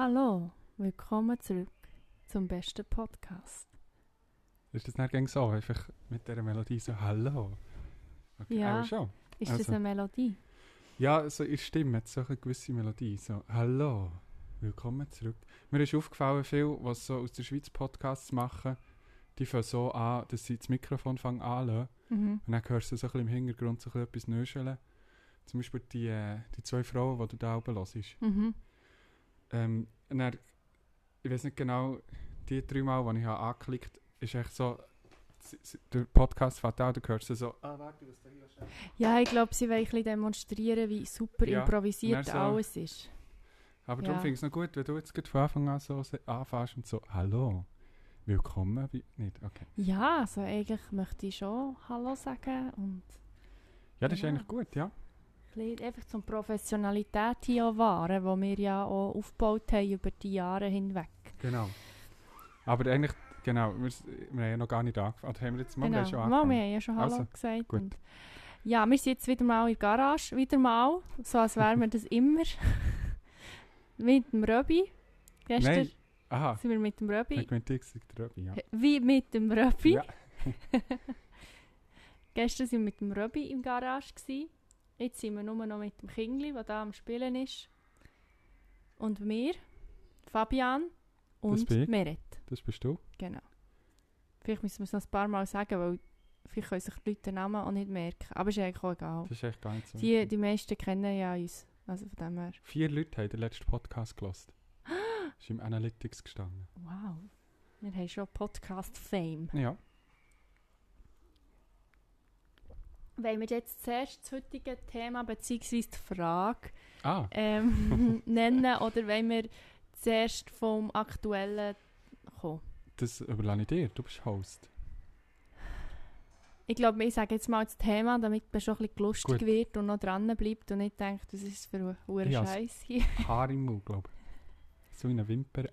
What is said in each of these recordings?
Hallo, willkommen zurück zum besten Podcast. Ist das nicht gängig so? Einfach mit dieser Melodie so Hallo? Okay, Ja. schon. Ist das Also. eine Melodie? Ja, so ihr Stimme hat so eine gewisse Melodie. So Hallo, willkommen zurück. Mir ist aufgefallen, viel, was so aus der Schweiz Podcasts machen, die fangen so an, dass sie das Mikrofon fangen anlassen. Mhm. Und dann hörst du so ein bisschen im Hintergrund so ein bisschen etwas nöscheln. Zum Beispiel die, äh, die zwei Frauen, die du da oben hörst. Mhm. Ähm, und dann, ich weiß nicht genau, die drei Mal, die ich habe angeklickt habe, ist echt so, der Podcast fängt an, du hörst so, ah, warte, was da hier ist. Ja, ich glaube, sie wollen ein bisschen demonstrieren, wie super Ja, improvisiert so- alles ist. Aber darum Ja. finde ich es noch gut, wenn du jetzt gerade von Anfang an so anfängst und so, hallo, willkommen, wie, nicht, okay. Ja, also eigentlich möchte ich schon Hallo sagen und Ja, das ist Ja. eigentlich gut, ja. Einfach zum Professionalität hier wahren, die wir ja auch aufgebaut haben über die Jahre hinweg. Genau. Aber eigentlich, genau, wir, wir haben ja noch gar nicht angefangen. Oder haben wir jetzt mal, haben schon Mal, angefangen? wir haben ja schon Hallo Also, gesagt. gut. Und ja, wir sind jetzt wieder mal in der Garage, wieder mal, so als wären wir das immer. mit dem Röbi. Gestern Nein. Aha, sind wir mit dem Röbi. ich ich sage der Röbi, ja. Wie mit dem Röbi. Ja. Gestern sind wir mit dem Röbi im Garage. Gewesen. Jetzt sind wir nur noch mit dem Kingli, der da am Spielen ist. Und mir, Fabian und ich. Meret. Das bist du. Genau. Vielleicht müssen wir es noch ein paar Mal sagen, weil vielleicht können sich die Leute den Namen auch nicht merken. Aber ist eigentlich auch egal. Das ist echt gar nicht so. Die, die meisten kennen ja uns. Also von dem her. Vier Leute haben den letzten Podcast gelost. ist im Analytics gestanden. Wow. Wir haben schon Podcast-Fame. Ja. Wollen wir jetzt zuerst das heutige Thema bzw. die Frage Ah, ähm, nennen oder wollen wir zuerst vom Aktuellen kommen? das überlasse ich dir. Du bist Host. Ich glaube, ich sage jetzt mal das Thema, damit man schon ein bisschen lustig Gut. wird und noch dran bleibt und nicht denkt, das ist für einen Ja, Scheiß hier. Haar im Mund, glaube ich. So in einer Wimper.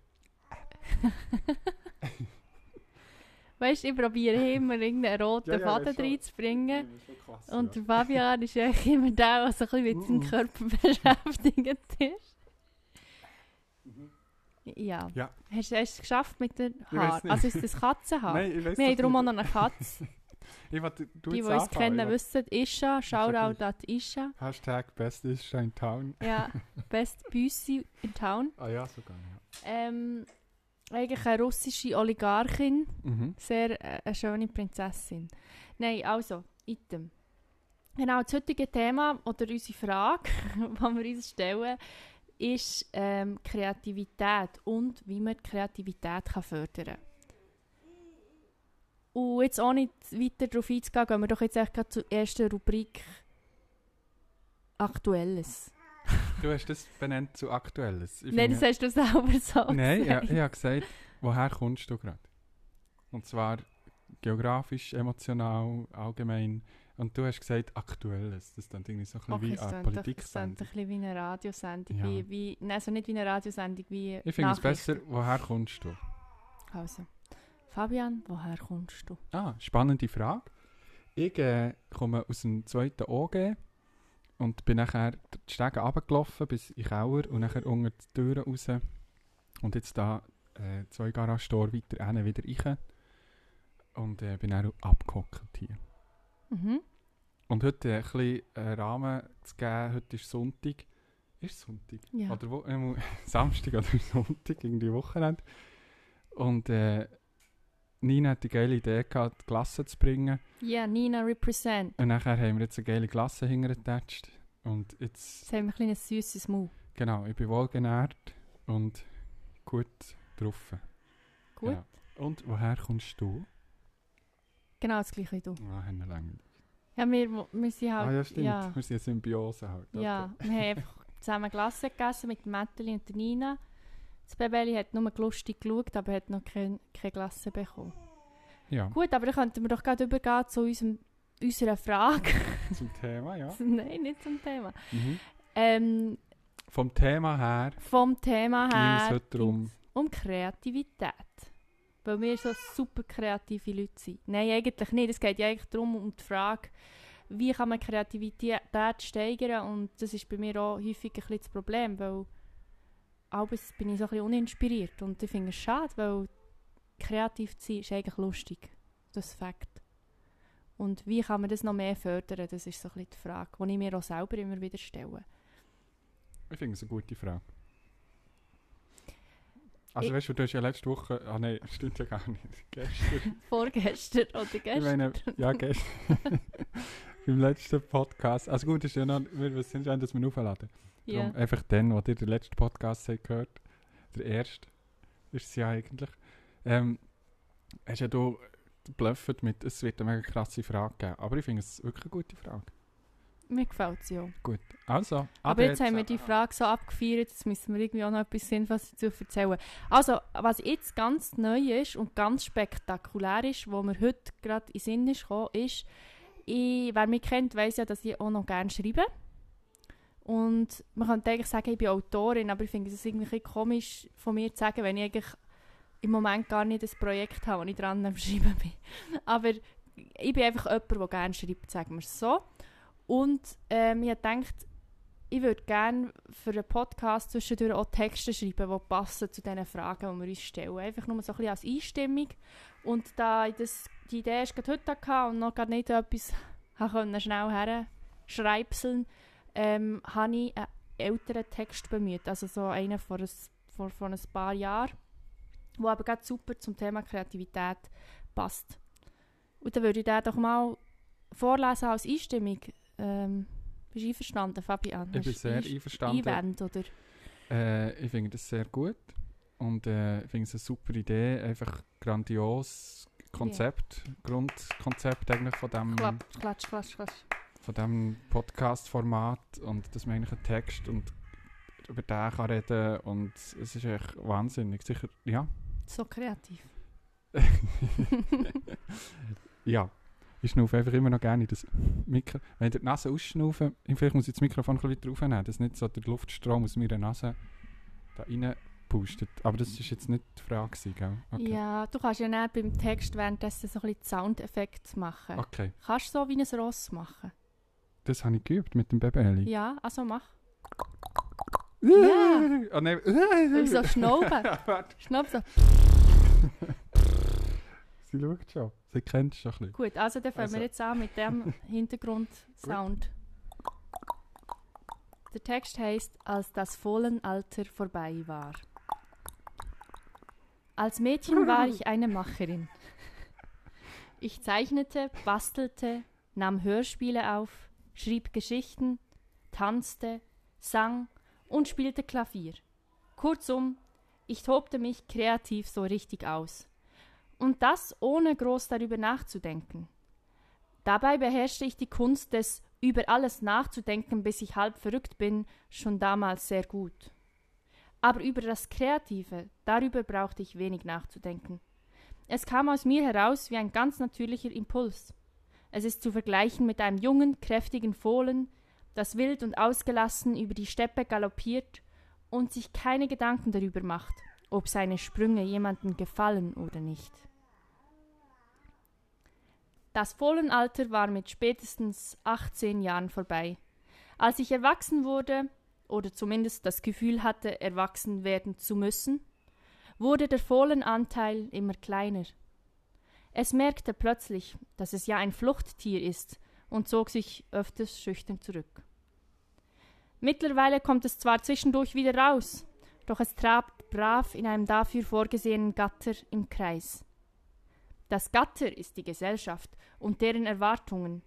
Weißt du, ich probiere immer irgendeinen roten Ja, ja, Faden reinzubringen. Und ja. der Fabian ist eigentlich immer der, der so ein bisschen mit seinem. Körper beschäftigt ist. Mhm. Ja. Ja. Hast, du es geschafft mit den Haaren? Also ist das Katzenhaar? Nein, ich weiß Wir haben darum auch noch eine Katze. Ich wollte, du Die, die uns kennen, wollte- wissen, Isha. Shoutout an die Isha. Hashtag Best ist in Town. Ja, best Büssi in Town. Ah ja, sogar, ja. Ähm, eigentlich eine russische Oligarchin. Mhm. Sehr äh, eine schöne Prinzessin. Nein, also, Item. Genau, das heutige Thema oder unsere Frage, die wir uns stellen, ist ähm, Kreativität und wie man Kreativität kann fördern kann. Und jetzt auch nicht weiter darauf einzugehen, gehen wir doch jetzt echt zur ersten Rubrik Aktuelles. Du hast das benannt zu Aktuelles. Ich Nein, das hast du selber so Nein, ja, gesagt. ich habe gesagt, woher kommst du gerade? Und zwar geografisch, emotional, allgemein. Und du hast gesagt Aktuelles. Das ist dann irgendwie so ein bisschen Ach, wie es eine klingt doch- es klingt Politiksendung. ein bisschen wie eine Radiosendung. Ja. Wie, wie, nein, also nicht wie eine Radiosendung, wie Ich finde es Nachrichten. besser, woher kommst du? Also, Fabian, woher kommst du? Ah, spannende Frage. Ich äh, komme aus dem zweiten OG und bin nachher die Stege runtergelaufen bis in den Keller und nachher unter die Türen raus. Und jetzt da äh, zwei Garage-Store weiter hinten wieder rein. Und äh, bin dann abgehockt hier. Mhm. Und heute ein bisschen äh, Rahmen zu geben, heute ist Sonntag. Ist Sonntag? Ja. Oder wo, äh, Samstag oder Sonntag, irgendwie Wochenende. Und äh, Nina hat die geile Idee gehabt, die Glasse zu bringen. Ja, Nina represent. Und nachher haben wir jetzt eine geile Glasse hintergetatscht. Und jetzt, Jetzt haben wir ein kleines süßes Maul. genau, ich bin wohlgenährt und gut drauf. Gut. Genau. Und woher kommst du? Genau das gleiche wie du. Ah, Hände lang. Ja, wir, wir sind halt... Ah ja, stimmt. Ja, Wir sind eine Symbiose halt. ja, wir haben einfach zusammen Glasse gegessen mit Mätteli und der Nina. Das Babeli hat nur lustig geschaut, aber hat noch kein, keine Glasse bekommen. Ja, Gut, aber dann könnten wir doch gerade übergehen zu unserem, unserer Frage. zum Thema, ja. Nein, nicht zum Thema. Mhm. Ähm, Vom Thema her vom Thema ging es her heute darum, um Kreativität. Weil wir so super kreative Leute sind. Nein, eigentlich nicht. Es geht ja eigentlich darum, um die Frage, wie kann man Kreativität steigern und das ist bei mir auch häufig ein bisschen das Problem, weil abends bin ich so ein bisschen uninspiriert und ich finde es schade, weil kreativ zu sein ist eigentlich lustig. Das ist Fakt. Und wie kann man das noch mehr fördern, das ist so ein bisschen die Frage, die ich mir auch selber immer wieder stelle. Ich finde es eine gute Frage. Also Ich- weißt du, du hast ja letzte Woche... Ah nein, stimmt ja gar nicht. Gestern... Vorgestern oder Ich gestern. meine, ja, gestern. Beim letzten Podcast. Also gut, ist ja noch, wir wissen nicht, wann das wir aufladen. Ja. Darum einfach dann, wo ihr den letzten Podcast habt gehört der erste, ist es ja eigentlich. Ähm, hast ja du bluffet mit, es wird eine mega krasse Frage geben. Aber ich finde es wirklich eine gute Frage. Mir gefällt es ja. Gut, also. Aber Ade jetzt haben wir die Frage so abgefeiert, jetzt müssen wir irgendwie auch noch etwas Sinnvolles dazu erzählen. Also, was jetzt ganz neu ist und ganz spektakulär ist, wo mir heute gerade in den Sinn ist gekommen, ist, ich, wer mich kennt, weiß ja, dass ich auch noch gerne schreibe. Und man könnte eigentlich sagen, ich bin Autorin, aber ich finde es irgendwie komisch von mir zu sagen, wenn ich eigentlich im Moment gar nicht ein Projekt habe, wo ich dran am Schreiben bin. Aber ich bin einfach jemand, der gerne schreibt, sagen wir es so. Und ähm, ich habe gedacht, ich würde gerne für einen Podcast zwischendurch auch Texte schreiben, die passen zu den Fragen, die wir uns stellen. Einfach nur so ein bisschen als Einstimmung. Und da ich das, die Idee erst heute hatte und noch gar nicht etwas schnell her schreibseln, ähm, habe ich einen älteren Text bemüht. Also so einen von, ein, von, von ein paar Jahren, der aber gerade super zum Thema Kreativität passt. Und dann würde ich den doch mal vorlesen als Einstimmung. Ähm, bist du einverstanden, Fabian? Ich bin sehr einverstanden. Einwände, oder? Äh, ich finde das sehr gut. Und äh, ich finde es eine super Idee. Einfach grandios Konzept, Grundkonzept eigentlich von dem, Klatsch, klatsch, klatsch, klatsch. Von dem Podcast-Format und dass man eigentlich einen Text und über den kann reden und es ist echt wahnsinnig. Sicher, ja. So kreativ. ja. Ich schnaufe einfach immer noch gerne in das Mikro. Wenn ich die Nase ausschnaufe, vielleicht muss ich das Mikrofon ein bisschen weiter aufnehmen, dass nicht so der Luftstrom aus meiner Nase da rein pustet. Aber das ist jetzt nicht die Frage, gell? Okay. Ja, du kannst ja dann beim Text währenddessen so ein bisschen Soundeffekte machen. okay. Kannst du so wie ein Ross machen? Das habe ich geübt mit dem Baby. Ja, also mach. Ja. Oh nein. Weil so schnauben. Schnapp so. Sie schaut schon. Sie kennt es schon ein bisschen. Gut, also dann fangen Also. wir jetzt an mit dem Hintergrundsound. Der Text heißt, als das Fohlenalter vorbei war. Als Mädchen war ich eine Macherin. Ich zeichnete, bastelte, nahm Hörspiele auf, schrieb Geschichten, tanzte, sang und spielte Klavier. Kurzum, ich tobte mich kreativ so richtig aus. Und das ohne groß darüber nachzudenken. Dabei beherrschte ich die Kunst des über alles nachzudenken, bis ich halb verrückt bin, schon damals sehr gut. Aber über das Kreative, darüber brauchte ich wenig nachzudenken. Es kam aus mir heraus wie ein ganz natürlicher Impuls. Es ist zu vergleichen mit einem jungen, kräftigen Fohlen, das wild und ausgelassen über die Steppe galoppiert und sich keine Gedanken darüber macht, ob seine Sprünge jemandem gefallen oder nicht. Das Fohlenalter war mit spätestens 18 Jahren vorbei. Als ich erwachsen wurde, oder zumindest das Gefühl hatte, erwachsen werden zu müssen, wurde der Fohlenanteil immer kleiner. Es merkte plötzlich, dass es ja ein Fluchttier ist und zog sich öfters schüchtern zurück. Mittlerweile kommt es zwar zwischendurch wieder raus, doch es trabt brav in einem dafür vorgesehenen Gatter im Kreis. Das Gatter ist die Gesellschaft und deren Erwartungen.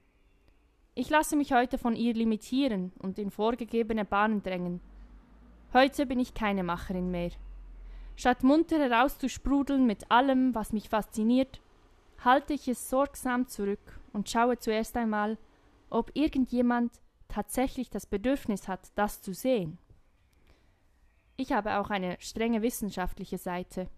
Ich lasse mich heute von ihr limitieren und in vorgegebene Bahnen drängen. Heute bin ich keine Macherin mehr. Statt munter herauszusprudeln mit allem, was mich fasziniert, halte ich es sorgsam zurück und schaue zuerst einmal, ob irgendjemand tatsächlich das Bedürfnis hat, das zu sehen. Ich habe auch eine strenge wissenschaftliche Seite.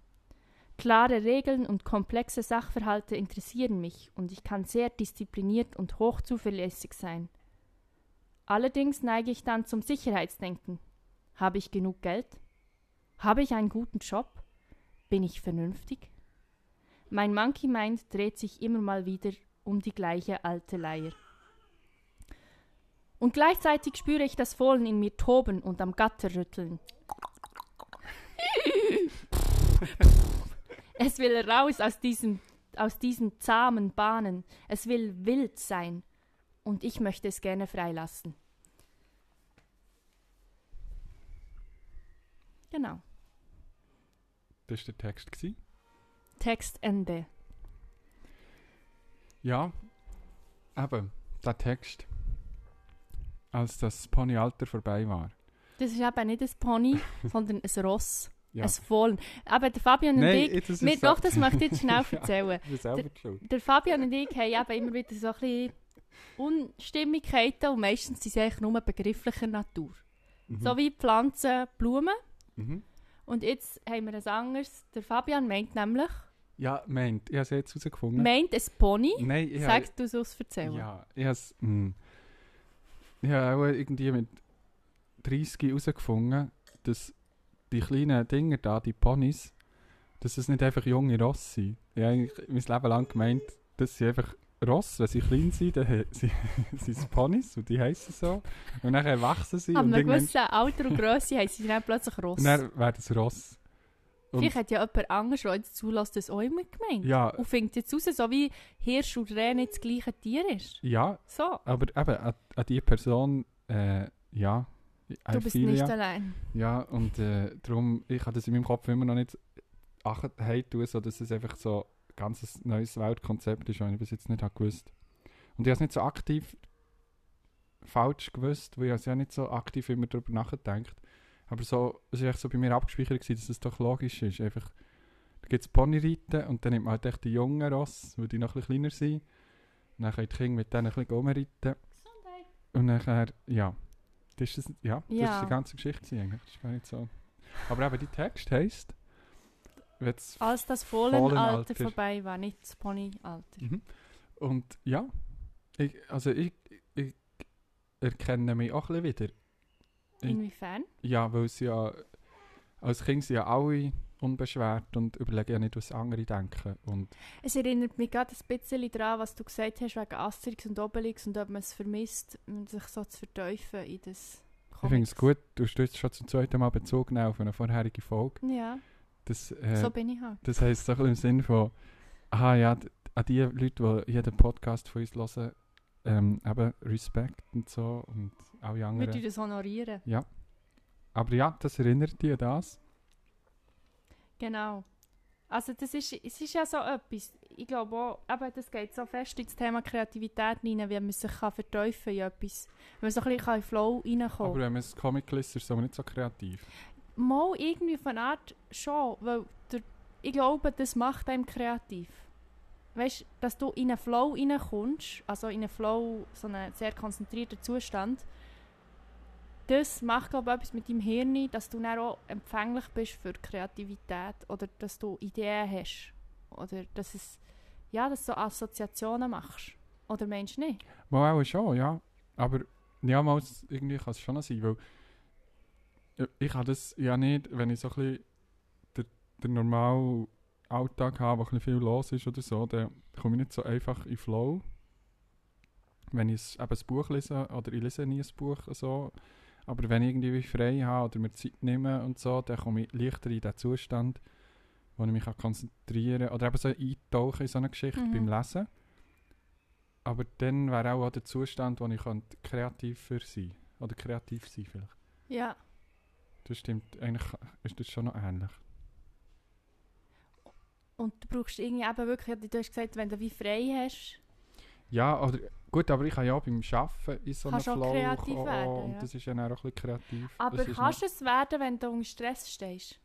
Klare Regeln und komplexe Sachverhalte interessieren mich und ich kann sehr diszipliniert und hochzuverlässig sein. Allerdings neige ich dann zum Sicherheitsdenken. Habe ich genug Geld? Habe ich einen guten Job? Bin ich vernünftig? Mein Monkey Mind dreht sich immer mal wieder um die gleiche alte Leier. Und gleichzeitig spüre ich das Fohlen in mir toben und am Gatter rütteln. Es will raus aus diesen, aus diesen zahmen Bahnen. Es will wild sein. Und ich möchte es gerne freilassen. Genau. Das war der Text. Textende. Ja, eben, der Text. Als das Ponyalter vorbei war. Das ist eben nicht ein Pony, sondern ein Ross. Ja. Ein Fohlen. Aber der Fabian und Nein, ich, wir, es doch, das möchte ich jetzt schnell Ja. erzählen. Selber schuld. Der Fabian und ich haben eben immer wieder so ein bisschen Unstimmigkeiten und meistens sind sie eigentlich nur begrifflicher Natur. Mhm. So wie Pflanzen, Blumen. Mhm. Und jetzt haben wir ein anderes. Der Fabian meint nämlich, Ja, meint, ich habe es jetzt herausgefunden. meint ein Pony. Nein, ich habe... Sag du es erzählen. Ja, ich habe es... hm. Ich habe auch irgendwie mit 30 herausgefunden, dass die kleinen Dinger da, die Ponys, dass es nicht einfach junge Ross sind. Ich habe eigentlich mein Leben lang gemeint, dass sie einfach Ross, wenn sie klein sind, dann sind es Ponys und die heißen so. Und dann erwachsen sie Aber und einem gewissen Alter und Grösse haben sie dann plötzlich Ross. und dann werden es Ross. Und- Vielleicht hat ja jemand anderes, der jetzt zulässt, das auch immer gemeint. Ja, Und findet jetzt raus, so wie Hirsch und Reh nicht das gleiche Tier ist. ja, So, aber eben an, an die Person, äh, ja, du bist nicht ya. allein. Ja, und äh, darum, ich habe das in meinem Kopf immer noch nicht acht tun, so dass es einfach so ein ganz neues Weltkonzept ist, das ich bis jetzt nicht habe gewusst. Und ich habe es nicht so aktiv falsch gewusst, weil ich es ja nicht so aktiv immer darüber nachgedacht. Aber so, es war so bei mir abgespeichert, gewesen, dass es doch logisch ist. Einfach, da gibt es Ponyreiten und dann nimmt man halt echt die jungen Ross, weil die noch ein bisschen kleiner sind. Und dann können die Kinder mit denen ein bisschen rumreiten. Und nachher, ja. Das ist, das, ja, das Ja. ist die ganze Geschichte eigentlich. Das ist gar nicht so. Aber eben, die Text heisst, Als das Fohlenalter Fohlenalter. vorbei war, nicht das Ponyalter. Mhm. Und ja, ich, also ich, ich erkenne mich auch ein bisschen wieder. Inwiefern? Ja, weil sie ja, als Kind sind ja alle unbeschwert und überlegen ja nicht, was andere denken. Und Es erinnert mich gerade ein bisschen daran, was du gesagt hast wegen Asterix und Obelix und ob man es vermisst, sich so zu verteufeln in das ich finde Comics. es gut, du hast jetzt schon zum zweiten Mal Bezug auf eine vorherige Folge. Ja, Das, äh, so bin ich halt. Das heisst so ein bisschen im Sinn von, aha, ja, an die Leute, die jeden Podcast von uns hören, ähm, eben Respekt und so und alle Würde anderen. ich das honorieren? Aber ja, das erinnert dich an das. Genau. Also das ist, es ist ja so etwas, ich glaube auch, eben, das geht so fest ins Thema Kreativität rein, wie man sich kann verteufeln in etwas. Wenn man so ein bisschen in Flow reinkommen Aber wenn man es Comic liest, ist aber nicht so kreativ. Mal irgendwie von Art schon, weil der, ich glaube, das macht einem kreativ. Weißt dass du in einen Flow reinkommst, also in einen Flow, so einen sehr konzentrierten Zustand, das macht, glaube ich, etwas mit deinem Hirn, dass du dann auch empfänglich bist für Kreativität oder dass du Ideen hast. Oder dass es, ja, dass du Assoziationen machst. Oder meinst du nicht? Mal auch schon, ja. Aber ja, mal irgendwie kann es schon sein, weil äh, ich habe das ja nicht, wenn ich so ein bisschen den, den normalen Alltag habe, wo ein viel los ist oder so, dann komme ich nicht so einfach in Flow. Wenn ich eben ein Buch lese, oder ich lese nie ein Buch so, aber wenn ich irgendwie frei habe oder mir Zeit nehme und so, dann komme ich leichter in den Zustand, wo ich mich kann konzentrieren kann. Oder eben so eintauchen in so eine Geschichte Mhm. beim Lesen. Aber dann wäre auch, auch der Zustand, wo ich kreativer sein Oder kreativ sein vielleicht. Ja. Das stimmt, eigentlich ist das schon noch ähnlich. Und du brauchst irgendwie eben wirklich, du hast gesagt, wenn du wie frei hast, Ja, oder, gut, aber ich kann ja auch beim Arbeiten in so einem Flow kreativ kommen werden, und ja. das ist ja auch ein bisschen kreativ. aber das kannst du es werden, wenn du unter Stress stehst?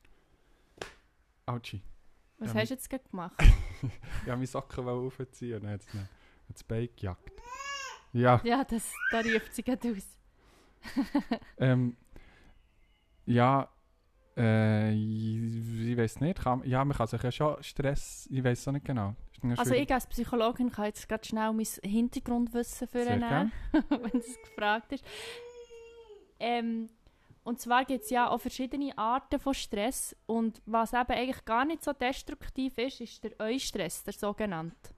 Autschi. Was Ja, hast du jetzt gerade gemacht? Ich habe meine Socken aufziehen und ihn ins Bein gejagt. Ja, ja, das, da ruft sie gerade aus. ähm, ja, äh, ich, ich weiß nicht. Ja, man kann sich ja schon Stress, ich weiß auch nicht genau. Also ich als Psychologin kann jetzt gerade schnell mein Hintergrundwissen für ihn wenn das gefragt ist. Ähm, und zwar gibt es ja auch verschiedene Arten von Stress und was eben eigentlich gar nicht so destruktiv ist, ist der Eustress, der sogenannte.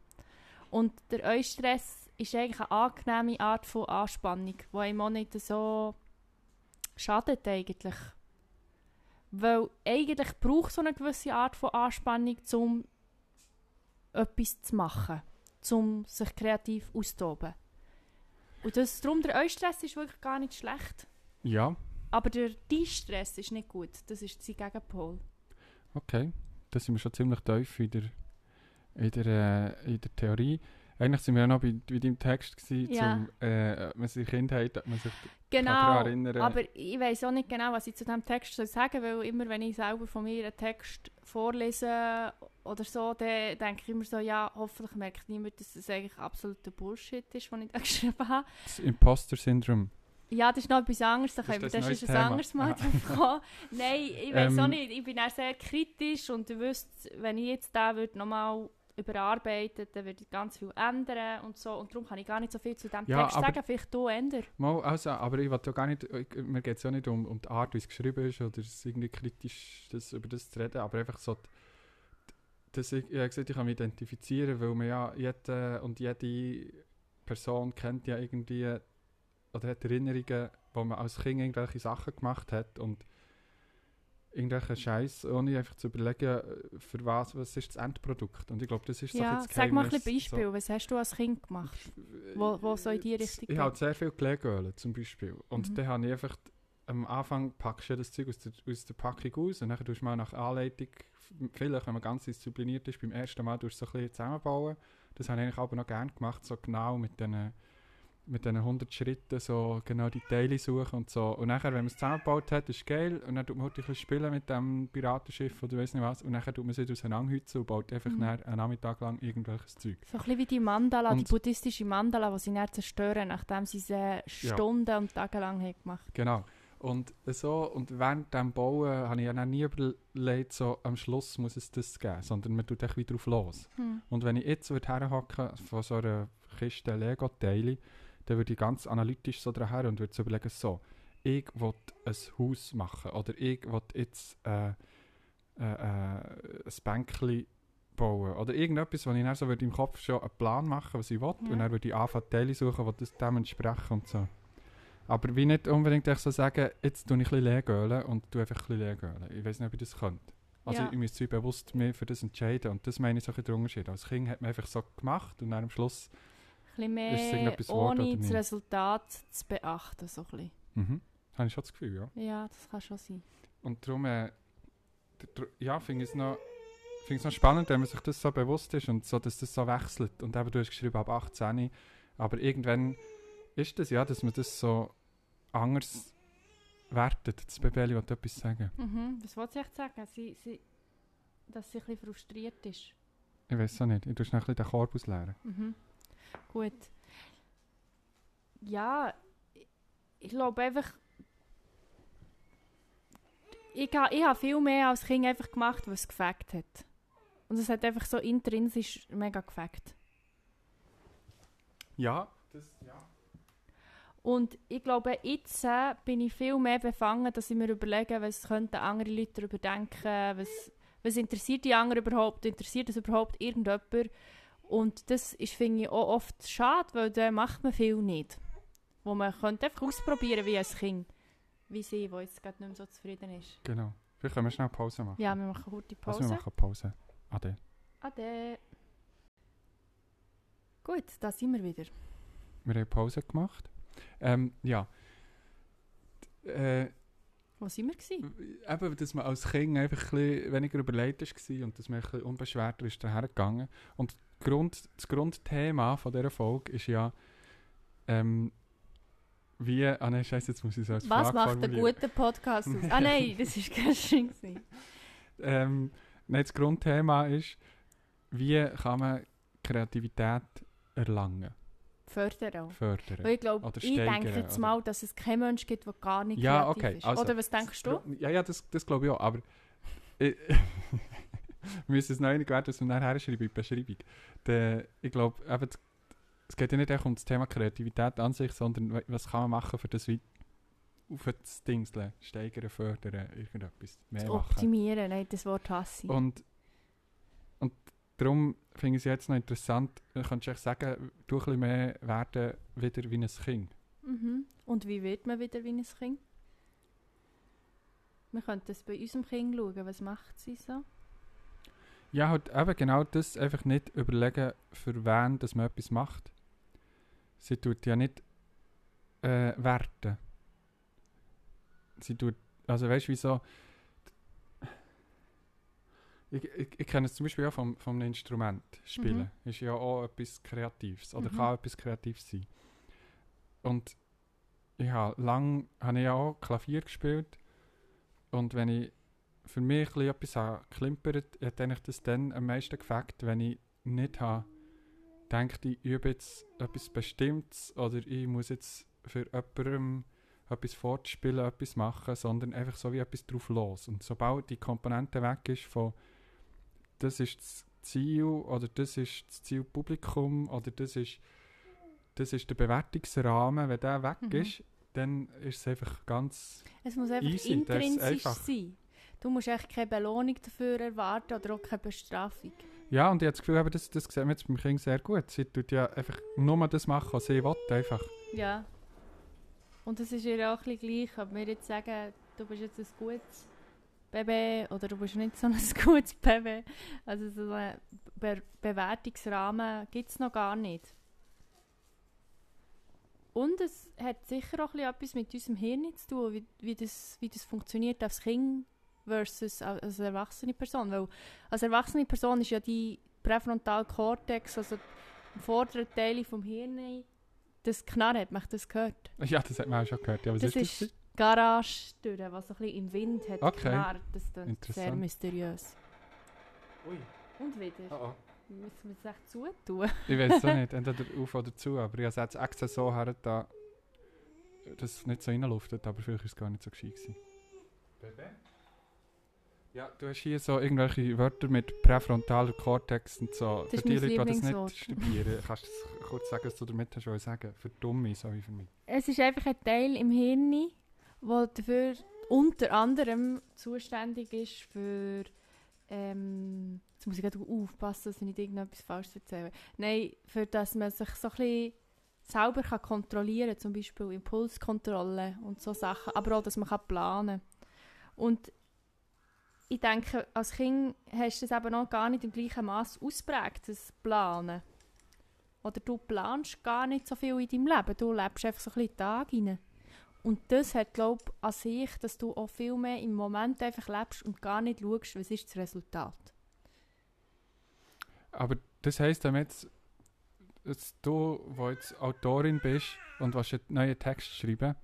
Und der Eustress ist eigentlich eine angenehme Art von Anspannung, die einem auch nicht so schadet eigentlich. Weil eigentlich braucht so eine gewisse Art von Anspannung, um etwas zu machen, um sich kreativ auszutoben. Und das, darum, der Eustress ist wirklich gar nicht schlecht. Ja, Aber der Stress ist nicht gut. Das ist sein Gegenpol. okay. Da sind wir schon ziemlich tief in der, in der, äh, in der Theorie. Eigentlich sind wir ja noch bei, bei deinem Text gewesen, Ja. zum, äh, wenn sie Kindheit, dass man sich Genau. daran erinnern Aber ich weiß auch nicht genau, was ich zu diesem Text soll sagen weil immer, wenn ich selber von mir einen Text vorlese oder so, dann denke ich immer so, ja, hoffentlich merkt niemand, dass das eigentlich absoluter Bullshit ist, was ich da geschrieben habe. Das Imposter-Syndrom. Ja, das ist noch etwas anderes, da Das ist können wir das das ist ein anderes Mal drauf kommen. Nein, ich weiß Ähm. auch nicht, ich bin auch sehr kritisch und ihr wisst, wenn ich jetzt da würde nochmal überarbeiten, dann würde ich ganz viel ändern und so und darum kann ich gar nicht so viel zu diesem Ja, Text sagen, vielleicht du ändern. Mal, also, aber ich will ja gar nicht, ich, mir geht es ja nicht um, um die Art, wie es geschrieben ist, oder es ist irgendwie kritisch das, über das zu reden, aber einfach so, die, dass ich, ich habe gesagt, ich kann mich identifizieren, weil man ja jede und jede Person kennt ja irgendwie, oder hat Erinnerungen, wo man als Kind irgendwelche Sachen gemacht hat und irgendwelchen Scheiß, ohne einfach zu überlegen, äh, für was, was ist das Endprodukt. Und ich glaube, das ist so Ja, bisschen das sag mal ein Beispiel, was hast du als Kind gemacht? Wo- wo so in die Richtung Ich geht? habe sehr viel Glegöle zum Beispiel. Und Mhm. dann habe ich einfach, am Anfang packst du das Zeug aus der, aus der Packung aus und dann tust du mal nach Anleitung, vielleicht, wenn man ganz diszipliniert ist, beim ersten Mal tust du so ein bisschen zusammenbauen. Das habe ich eigentlich aber noch gerne gemacht, so genau mit diesen mit diesen 100 Schritten so genau die Teile suchen und so. Und nachher, wenn man es zusammengebaut hat, ist geil. Und dann tut man halt ein bisschen spielen mit dem Piratenschiff oder weiss nicht was. Und nachher tut man es wieder auseinanderhützen und baut einfach Mhm. einen Nachmittag lang irgendwelches Zeug. So ein bisschen wie die Mandala, die Und- buddhistische Mandala, die sie dann zerstören, nachdem sie sie Stunden und Tage lang haben gemacht Genau. Und so, und während dem Bauen habe ich ja nie überlegt, so am Schluss muss es das geben, sondern man tut echt wieder drauf los. hm. Und wenn ich jetzt würde herhocken von so einer Kiste Lego-Teile, dann würde ich ganz analytisch so daher und würde so überlegen, so, ich will ein Haus machen oder ich will jetzt äh, äh, äh, ein Bänkchen bauen oder irgendetwas, wo ich dann so würde im Kopf schon einen Plan machen, was ich will Ja. und dann würde ich anfangen Teile suchen, die das dem entsprechen und so. Aber wie nicht unbedingt so sagen, jetzt tue ich ein bisschen und tue einfach ein bisschen. Ich weiß nicht, ob ich das könnte. Also Ja. ich müsste mich bewusst mehr für das entscheiden und das meine ich so ein bisschen der Unterschied. Als Kind hat man einfach so gemacht und dann am Schluss, bisschen mehr ohne das? Resultat zu beachten. So ein bisschen. mhm, habe ich schon das Gefühl, ja. Ja, das kann schon sein. Und darum, äh, ja, finde ich es noch, finde es noch spannend, wenn man sich das so bewusst ist und so, dass das so wechselt. Und eben, du hast geschrieben, ab 18, aber irgendwann ist das ja, dass man das so anders wertet. Das Bebeli will etwas sagen. Mhm. Was wollte ich echt sagen? Sie, sie, dass sie ein bisschen frustriert ist. Ich weiß auch nicht, ich tue schnell ein bisschen den Korpus leeren. Mhm. Gut. Ja, ich- glaube einfach, ich, ha, ich habe viel mehr als Kind einfach gemacht, was es gefällt hat. Und es hat einfach so intrinsisch mega gefällt. Ja, das, ja. Und ich glaube, jetzt äh, bin ich viel mehr befangen, dass ich mir überlege, was könnten andere Leute darüber denken, was, was interessiert die anderen überhaupt, interessiert das überhaupt irgendjemand? Und das ist, finde ich, auch oft schade, weil da macht man viel nicht. Wo man könnte einfach ausprobieren wie ein Kind. Wie sie, die jetzt gerade nicht mehr so zufrieden ist. Genau. Vielleicht können wir schnell Pause machen. Ja, wir machen eine Also Pause. wir machen Pause. Ade. Ade. Gut, da sind wir wieder. Wir haben Pause gemacht. Ähm, ja. Äh, Wo sind wir gewesen? eben, dass man als Kind einfach ein weniger überlegt war und dass man ein unbeschwerter ist dahergegangen. Und Grund, das Grundthema von dieser Folge ist ja, ähm, wie, ah nein, scheiße, jetzt muss ich es als Was Frage macht einen guten Podcast aus? Ah nein, das war gestern. Ähm, nein, das Grundthema ist, wie kann man Kreativität erlangen, Fördern fördern. Weil ich glaube, ich denke jetzt oder- mal, dass es keinen Mensch gibt, der gar nicht Ja, kreativ okay, ist. also- Oder was denkst du? Ja, ja, das, das glaube ich auch, aber ich, wir müssen es noch einig werden, dass wir nachher schreiben in die Beschreibung. Der, ich glaube, eben, es geht ja nicht echt um das Thema Kreativität an sich, sondern wa- was kann man machen, für das wie auf das Ding steigern, fördern, irgendetwas mehr Zu machen. optimieren, nein, das Wort hasse ich. Und, und darum finde ich es jetzt noch interessant, du könntest echt sagen, du ein bisschen mehr werden wieder wie ein Kind. Mhm. Und wie wird man wieder wie ein Kind? Wir könnten das bei unserem Kind schauen. Was macht sie so? Ja, halt eben genau das einfach nicht überlegen, für wen dass man etwas macht. Sie tut ja nicht äh, werten. Sie tut, also weißt du, wieso? Ich, ich, ich kenne es zum Beispiel auch vom, vom Instrument spielen. Ist ja auch etwas Kreatives oder Mhm. kann etwas Kreatives sein. Und ich habe lang habe ich ja auch Klavier gespielt und wenn ich für mich ein etwas habe geklimpert, hat eigentlich das dann am meisten gefällt, wenn ich nicht habe gedacht, ich übe jetzt etwas Bestimmtes oder ich muss jetzt für jemandem etwas fortspielen, etwas machen, sondern einfach so wie etwas drauf los. Und sobald die Komponente weg ist von das ist das Ziel oder das ist das Zielpublikum oder das ist, das ist der Bewertungsrahmen, wenn der weg Mhm. ist, dann ist es einfach ganz Es muss einfach Easy, intrinsisch einfach. sein. Du musst echt keine Belohnung dafür erwarten oder auch keine Bestrafung. Ja, und ich habe das Gefühl, das, das sieht man jetzt beim Kind sehr gut. Sie tut ja einfach nur das machen, was sie will. Einfach. Ja. Und es ist ihr auch ein bisschen gleich, ob wir jetzt sagen, du bist jetzt ein gutes Baby oder du bist nicht so ein gutes Baby. Also so einen Be Bewertungsrahmen gibt es noch gar nicht. Und es hat sicher auch etwas mit unserem Hirn zu tun, wie, wie, das, wie das funktioniert als Kind versus als erwachsene Person. Weil als erwachsene Person ist ja die Präfrontalkortex, also im vorderen Teil vom Hirn, das Knarren, hat man das gehört? Ja, das hat man auch schon gehört. Ja, was Das ist ist das? Die Garage, durch, was so ein bisschen im Wind hat Okay. geknarrt. Das ist sehr mysteriös. Ui. Und wieder? Oh, oh. Müssen wir es echt zutun? Ich weiß es auch nicht, entweder auf oder zu, aber ich habe es jetzt extra so her, da, dass es nicht so reinluftet, aber vielleicht war es gar nicht so gescheit. Gewesen. Ja, du hast hier so irgendwelche Wörter mit präfrontaler Kortex und so. Das ist für die mein Leute, die das nicht studieren, kannst du das kurz sagen, was du damit hast sagen? Für Dumme, so wie für mich. Es ist einfach ein Teil im Hirn, der dafür unter anderem zuständig ist für. Ähm, jetzt muss ich gerade aufpassen, dass ich nicht irgendetwas falsch erzähle. Nein, für dass man sich so ein bisschen selber kann kontrollieren kann, zum Beispiel Impulskontrolle und so Sachen, aber auch, dass man kann planen kann. Und ich denke, als Kind hast du das eben noch gar nicht im gleichen Maß ausprägt, das Planen. Oder du planst gar nicht so viel in deinem Leben, du lebst einfach so ein bisschen Tag rein. Und das hat, glaube ich, an sich, dass du auch viel mehr im Moment einfach lebst und gar nicht schaust, was ist das Resultat. Aber das heisst dann jetzt, dass du, wo jetzt Autorin bist und willst einen neuen Text schreiben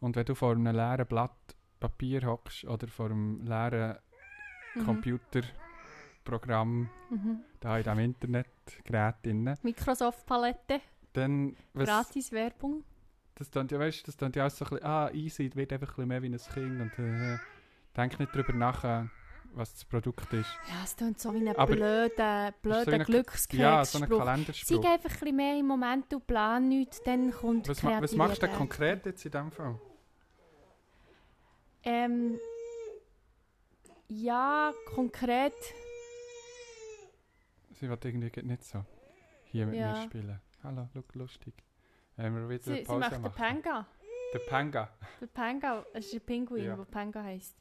und wenn du vor einem leeren Blatt Papier hockst oder vor einem leeren Computerprogramm Mhm. da in diesem Internetgerät drin, Microsoft-Palette, dann was, gratis Werbung. Das klingt ja, weißt, das klingt ja alles so ein bisschen, ah, easy, wird einfach ein bisschen mehr wie ein Kind und äh, denk nicht darüber nach, äh, was das Produkt ist. Ja, es klingt so wie ein Aber- blöder, blöder so Glückskeksspruch. Ja, so ein Sei Kalenderspruch. einfach ein bisschen mehr im Moment, du plan nichts, dann kommt Was, ma was machst du denn konkret jetzt in diesem Fall? Ähm, ja, konkret. Sie will irgendwie nicht so hier mit Ja. mir spielen. Hallo, look, lustig. Wenn wir wieder Sie, eine sie Pause macht den. Panga. Der Panga. Der Panga, es ist ein Pinguin, Ja. der Panga heisst.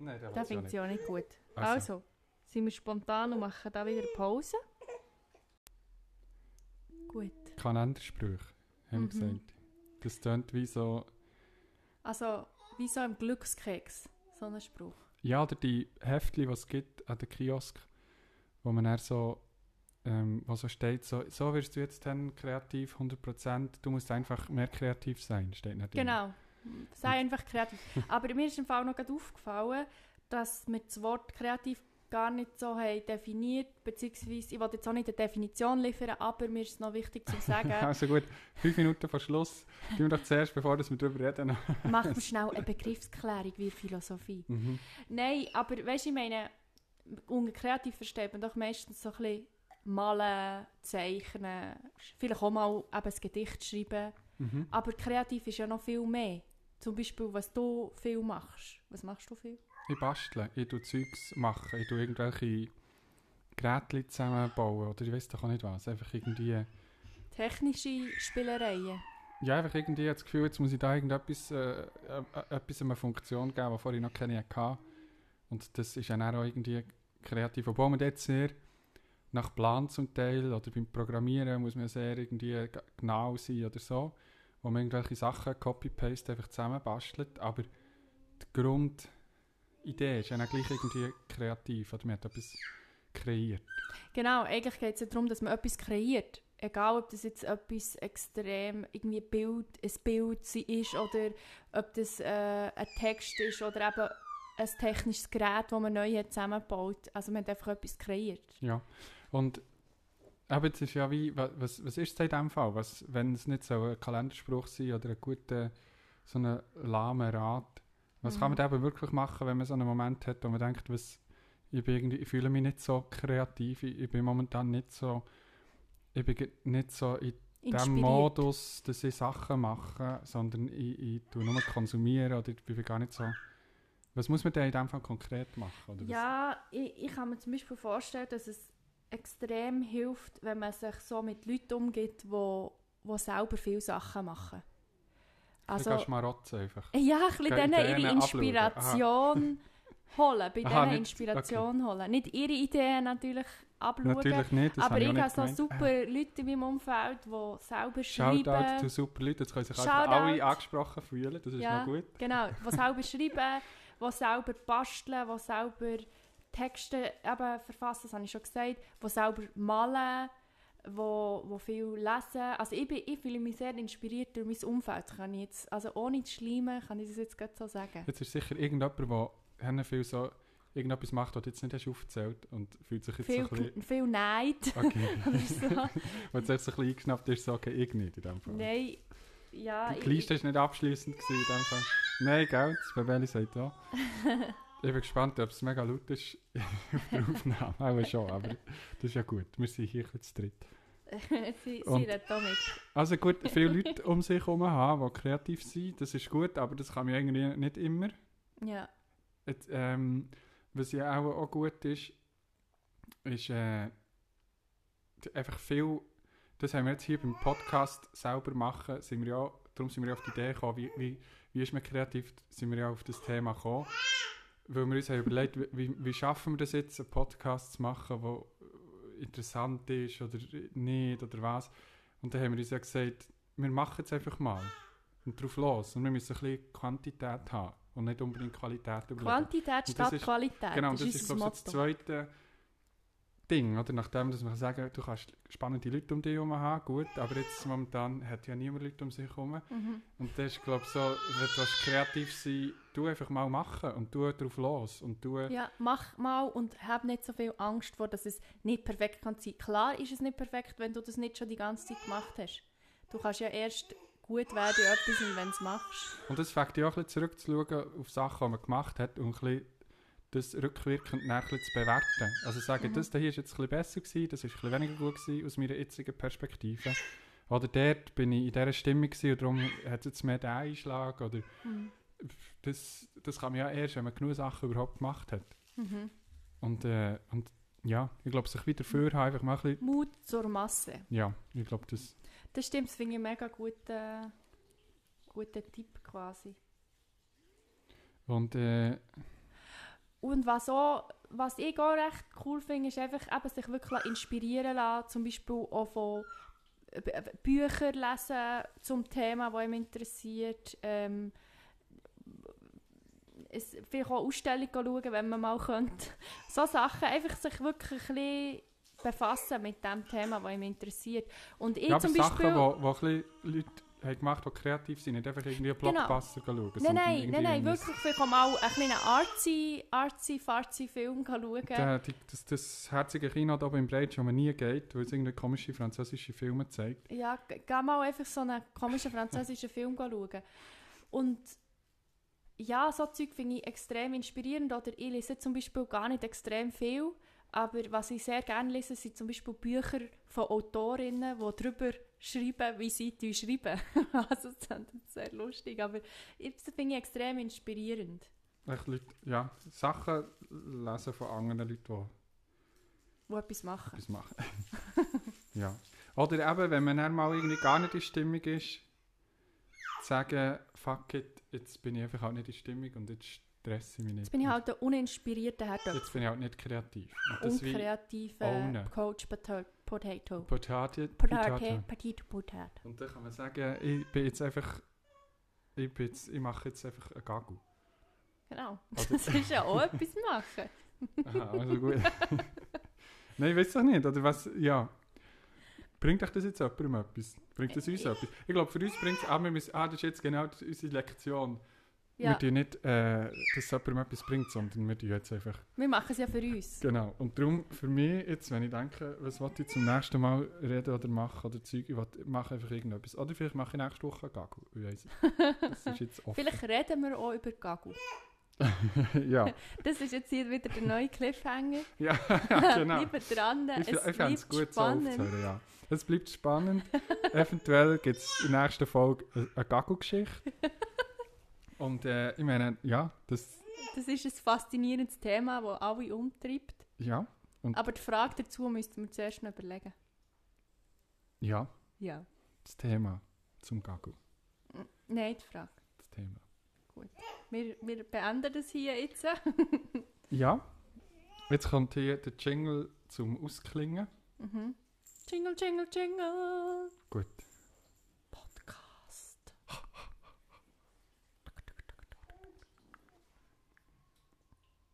Nein, der Da will sie auch nicht. gut. Also. Also, sind wir spontan und machen da wieder Pause. Gut. Kalendersprüche, haben Mhm. wir gesagt. Das klingt wie so... Also, wie so im Glückskeks, so ein Spruch. Ja, oder die Heftchen, die es gibt an den Kiosk, wo man dann so... Ähm, wo so steht, so, so wirst du jetzt dann kreativ, 100%, du musst einfach mehr kreativ sein, steht drin. Genau. Sei einfach kreativ. Aber mir ist im Fall noch gerade aufgefallen, dass wir das Wort kreativ gar nicht so haben definiert, beziehungsweise, ich wollte jetzt auch nicht eine Definition liefern, aber mir ist es noch wichtig zu sagen, Also gut, fünf Minuten vor Schluss. Tun wir doch zuerst, bevor wir darüber reden. machen wir schnell eine Begriffsklärung wie Philosophie. Mhm. Nein, aber weißt du, ich meine, unter kreativ versteht man doch meistens so ein bisschen malen, zeichnen, vielleicht auch mal eben ein Gedicht schreiben. Mhm. Aber kreativ ist ja noch viel mehr. Zum Beispiel, was du viel machst. Was machst du viel? Ich bastle, ich tue Zeugs machen, ich tue irgendwelche Geräte zusammenbauen oder ich weiß doch auch nicht was. Einfach irgendwie. Technische Spielereien. ja, einfach irgendwie das Gefühl, jetzt muss ich da irgendetwas, äh, äh, etwas eine Funktion geben, die vorher noch keine hatte. Und das ist dann auch irgendwie kreativ. Obwohl man dort sehr nach Plan zum Teil oder beim Programmieren muss man sehr irgendwie genau sein oder so, wo man irgendwelche Sachen copy-paste einfach zusammenbastelt, aber die Grundidee ist ja gleich irgendwie kreativ oder man hat etwas kreiert. Genau, eigentlich geht es ja darum, dass man etwas kreiert. Egal, ob das jetzt etwas extrem, irgendwie Bild, ein Bild ist oder ob das äh, ein Text ist oder eben ein technisches Gerät, das man neu hat zusammengebaut. Also man hat einfach etwas kreiert. Ja, und aber jetzt ist ja wie, was, was ist es in diesem Fall? Was, wenn es nicht so ein Kalenderspruch sein oder ein guter, so ein lahmer Rat, was mhm. kann man da eben wirklich machen, wenn man so einen Moment hat, wo man denkt, was, ich, bin irgendwie, ich fühle mich nicht so kreativ, ich, ich bin momentan nicht so, ich bin nicht so in dem Modus, dass ich Sachen mache, sondern ich, ich tue nur konsumieren oder ich bin gar nicht so... Was muss man denn in dem Fall konkret machen? Oder ja, ich, ich kann mir zum Beispiel vorstellen, dass es extrem hilft, wenn man sich so mit Leuten umgeht, die wo, wo selber viele Sachen machen. Also, du mal rotzen einfach. Ja, ein bisschen denen ihre Inspiration holen, bei Aha, denen Inspiration okay. holen. Nicht ihre Ideen natürlich abschauen. Natürlich nicht, aber ich, ich habe so super Leute in meinem Umfeld, die selber schreiben. Shoutout zu super Leuten, jetzt können sich alle angesprochen fühlen, das ist ja, noch gut. genau, die selber schreiben, die selber basteln, die selber Texte eben verfassen, das habe ich schon gesagt, die selber malen, wo, wo viel lesen. Also ich, bin, ich fühle mich sehr inspiriert durch mein Umfeld. Kann ich jetzt, also ohne zu schleimen, kann ich das jetzt gerade so sagen. Jetzt ist sicher irgendjemand, der viel so irgendetwas macht, was du jetzt nicht hast aufgezählt und fühlt sich jetzt viel, so ein bisschen... Viel Neid. Okay. so. Wenn es so ein bisschen eingeschnappt ist, sagen ich nicht in dem Fall. Nein, ja... Die Liste war nicht abschließend in dem Fall. Nein, gell, das Babeli sagt ja. Ich bin gespannt, ob es mega laut ist auf der Aufnahme. Auch schon, aber das ist ja gut. Wir sind hier zu dritt. sie sie damit. Also gut, viele Leute um sich herum haben, die kreativ sind, das ist gut, aber das kann man irgendwie nicht immer. Ja. Jetzt, ähm, was ja auch, auch gut ist, ist äh, einfach viel, das haben wir jetzt hier beim Podcast selber machen, sind wir ja, darum sind wir ja auf die Idee gekommen, wie, wie, wie ist man kreativ, sind wir ja auf das Thema gekommen weil wir uns haben überlegt, wie, wie schaffen wir das jetzt, einen Podcast zu machen, der interessant ist oder nicht oder was. Und dann haben wir uns ja gesagt, wir machen es einfach mal und drauf los. Und wir müssen ein bisschen Quantität haben und nicht unbedingt Qualität überlegen. Quantität statt Qualität. Genau, das, das ist, glaube ich, das zweite Ding, oder? Nachdem, dass man sagen du kannst spannende Leute um dich herum haben, gut, aber jetzt momentan hat ja niemand Leute um sich herum. Mhm. Und das ist, glaube ich, so, wenn du kreativ sein du einfach mal machen und du drauf los. Und du ja, mach mal und hab nicht so viel Angst vor, dass es nicht perfekt kann sein. Klar ist es nicht perfekt, wenn du das nicht schon die ganze Zeit gemacht hast. Du kannst ja erst gut werden in etwas, wenn du es machst. Und das fängt ja auch ein bisschen zurückzuschauen auf Sachen, die man gemacht hat und ein bisschen das rückwirkend nachher zu bewerten. Also sagen, mhm. das hier ist jetzt ein bisschen besser gewesen, das ist ein bisschen weniger gut gewesen aus meiner jetzigen Perspektive. Oder dort bin ich in dieser Stimmung gewesen und darum hat es jetzt mehr den Einschlag. Oder mhm. das, das kann man ja erst, wenn man genug Sachen überhaupt gemacht hat. Mhm. Und, äh, und ja, ich glaube, sich wieder für einfach mal ein bisschen... Mut zur Masse. Ja, ich glaube, das... Das stimmt, das finde ich einen mega guten, guten Tipp quasi. Und äh, und was, auch, was ich auch recht cool finde, ist einfach eben sich wirklich inspirieren lassen, zum Beispiel auch von äh, Büchern lesen zum Thema, das ihm interessiert. Ähm, es, vielleicht auch Ausstellungen schauen, wenn man mal könnte. So Sachen, einfach sich wirklich ein bisschen befassen mit dem Thema, das ihm interessiert. Und ich ja, zum Beispiel... Sachen, wo, wo Leute haben gemacht, die kreativ sind, nicht einfach irgendwie einen genau. Blockbuster genau. schauen. Nein, nein, nein, nein, wirklich vielleicht auch mal einen kleinen artsy, artsy, fartsy Film schauen. Der, die, das, das herzige Kino da im wo man nie geht, weil es irgendwie komische französische Filme zeigt. Ja, geh mal einfach so einen komischen französischen Film schauen. Und ja, so Zeug finde ich extrem inspirierend. Oder ich lese zum Beispiel gar nicht extrem viel, aber was ich sehr gerne lese, sind zum Beispiel Bücher von Autorinnen, die darüber schreiben, wie sie schreiben. also das ist sehr lustig, aber das finde ich extrem inspirierend. Echt Leute, ja, Sachen lesen von anderen Leuten, die etwas machen. Etwas machen. ja. Oder eben, wenn man dann mal irgendwie gar nicht in Stimmung ist, sagen, fuck it, jetzt bin ich einfach halt nicht in Stimmung und jetzt stresse ich mich nicht. Jetzt bin ich halt ein uninspirierter Herdöpfel. Jetzt bin ich halt nicht kreativ. Unkreativer. Coach Potato. Potato. Potato, Potato. Potato. Und dann kann man sagen, ich bin jetzt einfach, ich, bin jetzt, ich mache jetzt einfach einen Gagu. Genau. Oder- Das ist ja auch etwas machen. Aha, also gut. Nein, ich weiß doch nicht, oder was, ja. Bringt euch das jetzt jemandem etwas? Bringt das uns Äh, etwas? Ich glaube, für uns bringt es, ah, wir müssen, ah, das ist jetzt genau unsere Lektion. Wir Ja, tun nicht, äh, dass es jemandem etwas bringt, sondern wir tun jetzt einfach, wir machen es ja für uns. genau. Und darum, für mich jetzt, wenn ich denke, was wollte ich zum nächsten Mal reden oder machen oder Zeug, ich will, mache einfach irgendetwas. Oder vielleicht mache ich nächste Woche Gagu, ich weiss. Das ist jetzt offen. Vielleicht reden wir auch über Gagu. ja, Das ist jetzt hier wieder der neue Cliffhanger. ja, genau. Bleibt dran, Ich, es ich bleibt gut spannend. so aufzuhören, ja. Es bleibt spannend. Eventuell gibt es in der nächsten Folge eine- eine Gagu-Geschichte. Und äh, ich meine, ja, das, Das ist ein faszinierendes Thema, das alle umtreibt. ja, Aber die Frage dazu müssten wir zuerst noch überlegen. ja, Ja. das Thema zum Gagu. Nein, die Frage. Das Thema. Wir, wir beenden das hier jetzt. Ja, jetzt kommt hier der Jingle zum Ausklingen. Mhm. Jingle, jingle, jingle. Gut.